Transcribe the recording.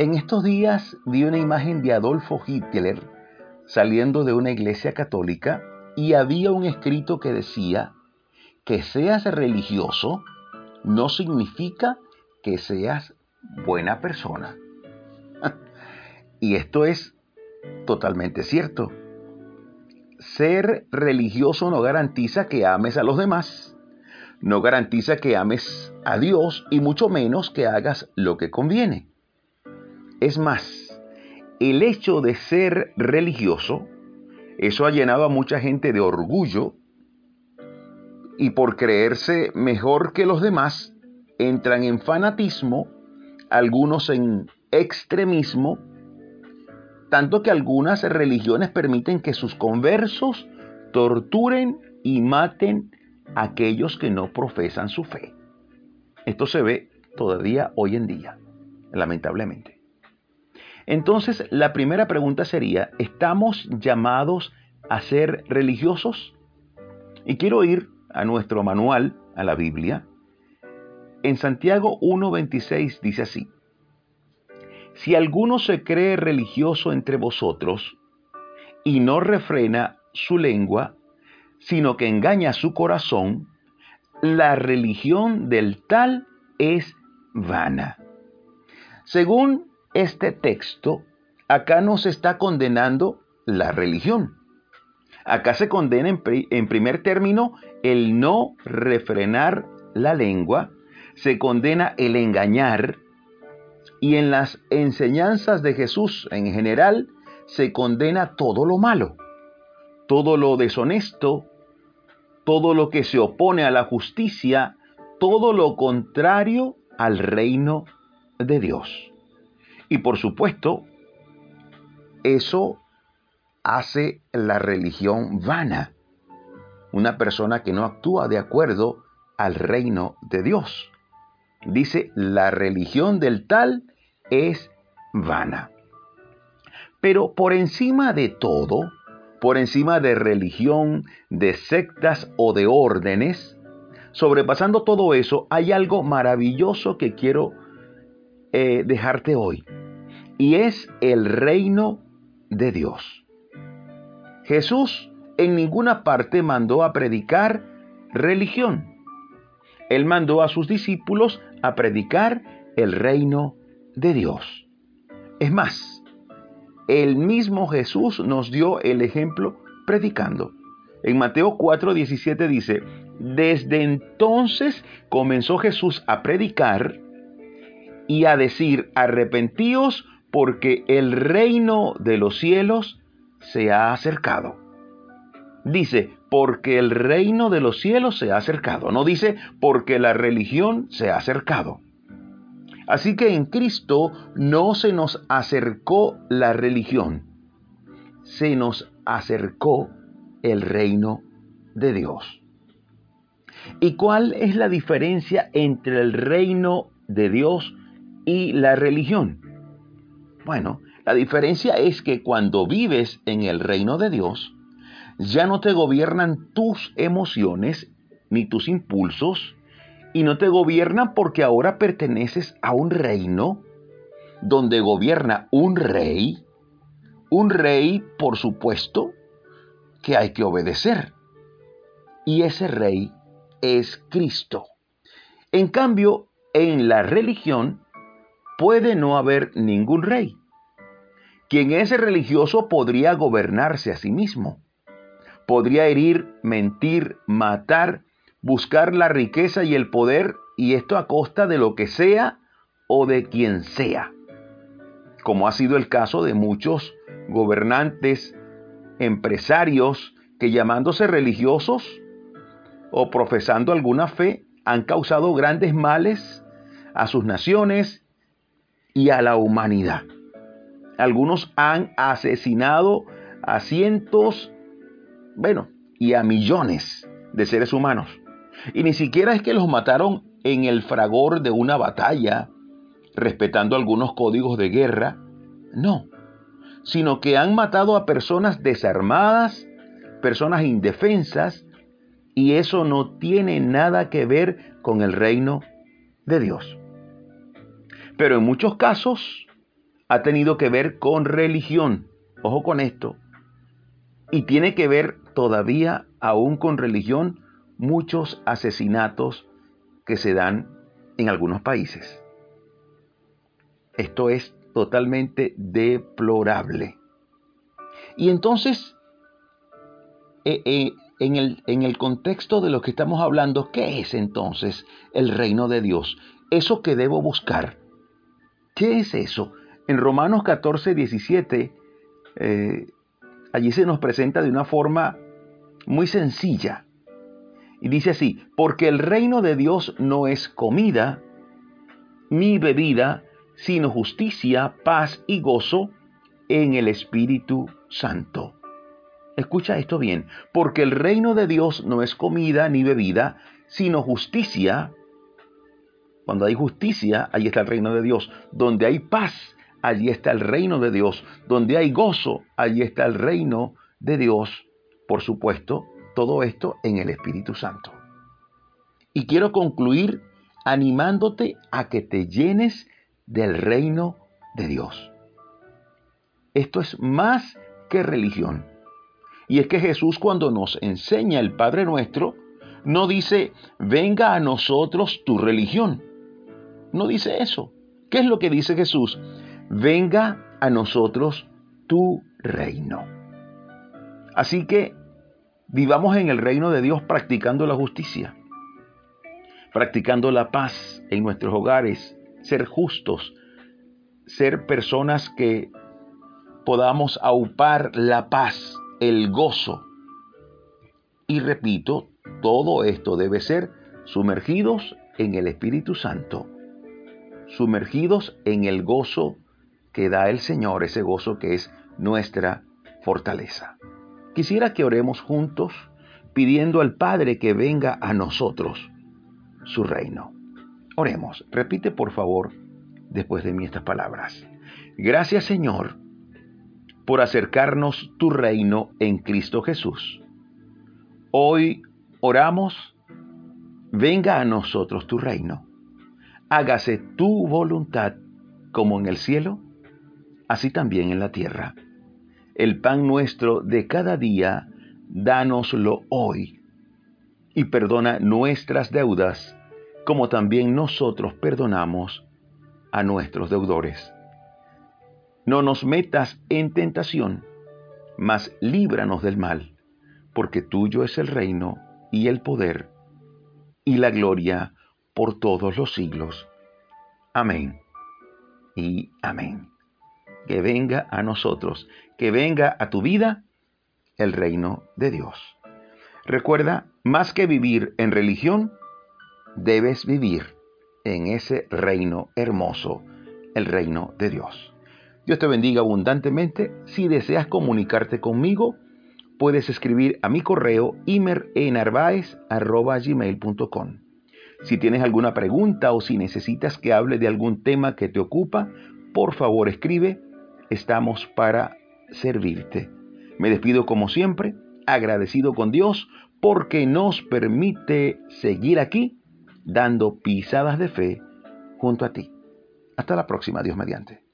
En estos días vi una imagen de Adolfo Hitler saliendo de una iglesia católica y había un escrito que decía que seas religioso no significa que seas buena persona. y esto es totalmente cierto. Ser religioso no garantiza que ames a los demás, no garantiza que ames a Dios y mucho menos que hagas lo que conviene. Es más, el hecho de ser religioso, eso ha llenado a mucha gente de orgullo y por creerse mejor que los demás, entran en fanatismo, algunos en extremismo, tanto que algunas religiones permiten que sus conversos torturen y maten a aquellos que no profesan su fe. Esto se ve todavía hoy en día, lamentablemente. Entonces, la primera pregunta sería, ¿estamos llamados a ser religiosos? Y quiero ir a nuestro manual, a la Biblia. En Santiago 1.26 dice así, Si alguno se cree religioso entre vosotros y no refrena su lengua, sino que engaña su corazón, la religión del tal es vana. Según este texto, acá no se está condenando la religión. Acá se condena en, primer término el no refrenar la lengua, se condena el engañar y en las enseñanzas de Jesús en general se condena todo lo malo, todo lo deshonesto, todo lo que se opone a la justicia, todo lo contrario al reino de Dios. Y por supuesto, eso hace la religión vana. Una persona que no actúa de acuerdo al reino de Dios. Dice, la religión del tal es vana. Pero por encima de todo, por encima de religión, de sectas o de órdenes, sobrepasando todo eso, hay algo maravilloso que quiero eh, dejarte hoy y es el reino de Dios. Jesús en ninguna parte mandó a predicar religión. Él mandó a sus discípulos a predicar el reino de Dios. Es más, el mismo Jesús nos dio el ejemplo predicando. En Mateo 4:17 dice, desde entonces comenzó Jesús a predicar y a decir, arrepentíos porque el reino de los cielos se ha acercado. Dice, porque el reino de los cielos se ha acercado. No dice, porque la religión se ha acercado. Así que en Cristo no se nos acercó la religión, se nos acercó el reino de Dios. ¿Y cuál es la diferencia entre el reino de Dios y la religión? Bueno, la diferencia es que cuando vives en el reino de Dios, ya no te gobiernan tus emociones ni tus impulsos, y no te gobiernan porque ahora perteneces a un reino donde gobierna un rey, un rey, por supuesto, que hay que obedecer. Y ese rey es Cristo. En cambio, en la religión puede no haber ningún rey. Quien es religioso podría gobernarse a sí mismo. Podría herir, mentir, matar, buscar la riqueza y el poder, y esto a costa de lo que sea o de quien sea. Como ha sido el caso de muchos gobernantes, empresarios, que llamándose religiosos o profesando alguna fe, han causado grandes males a sus naciones y a la humanidad. Algunos han asesinado a cientos, bueno, y a millones de seres humanos. Y ni siquiera es que los mataron en el fragor de una batalla, respetando algunos códigos de guerra, no, sino que han matado a personas desarmadas, personas indefensas, y eso no tiene nada que ver con el reino de Dios. Pero en muchos casos ha tenido que ver con religión. Ojo con esto. Y tiene que ver todavía aún con religión muchos asesinatos que se dan en algunos países. Esto es totalmente deplorable. Y entonces, eh, eh, en, el, en el contexto de lo que estamos hablando, ¿qué es entonces el reino de Dios? Eso que debo buscar. ¿Qué es eso? En Romanos 14, 17, eh, allí se nos presenta de una forma muy sencilla. Y dice así, porque el reino de Dios no es comida ni bebida, sino justicia, paz y gozo en el Espíritu Santo. Escucha esto bien, porque el reino de Dios no es comida ni bebida, sino justicia. Cuando hay justicia, ahí está el reino de Dios. Donde hay paz, allí está el reino de Dios. Donde hay gozo, allí está el reino de Dios. Por supuesto, todo esto en el Espíritu Santo. Y quiero concluir animándote a que te llenes del reino de Dios. Esto es más que religión. Y es que Jesús cuando nos enseña el Padre nuestro, no dice, venga a nosotros tu religión. No dice eso. ¿Qué es lo que dice Jesús? Venga a nosotros tu reino. Así que vivamos en el reino de Dios practicando la justicia, practicando la paz en nuestros hogares, ser justos, ser personas que podamos aupar la paz, el gozo. Y repito, todo esto debe ser sumergidos en el Espíritu Santo, sumergidos en el gozo que da el Señor, ese gozo que es nuestra fortaleza. Quisiera que oremos juntos pidiendo al Padre que venga a nosotros su reino. Oremos, repite por favor después de mí estas palabras. Gracias Señor por acercarnos tu reino en Cristo Jesús. Hoy oramos, venga a nosotros tu reino. Hágase tu voluntad como en el cielo, así también en la tierra. El pan nuestro de cada día, dánoslo hoy. Y perdona nuestras deudas, como también nosotros perdonamos a nuestros deudores. No nos metas en tentación, mas líbranos del mal, porque tuyo es el reino y el poder y la gloria por todos los siglos. Amén y amén. Que venga a nosotros, que venga a tu vida el reino de Dios. Recuerda, más que vivir en religión, debes vivir en ese reino hermoso, el reino de Dios. Dios te bendiga abundantemente. Si deseas comunicarte conmigo, puedes escribir a mi correo imerenarvaez.gmail.com. Si tienes alguna pregunta o si necesitas que hable de algún tema que te ocupa, por favor escribe. Estamos para servirte. Me despido como siempre, agradecido con Dios porque nos permite seguir aquí dando pisadas de fe junto a ti. Hasta la próxima, Dios mediante.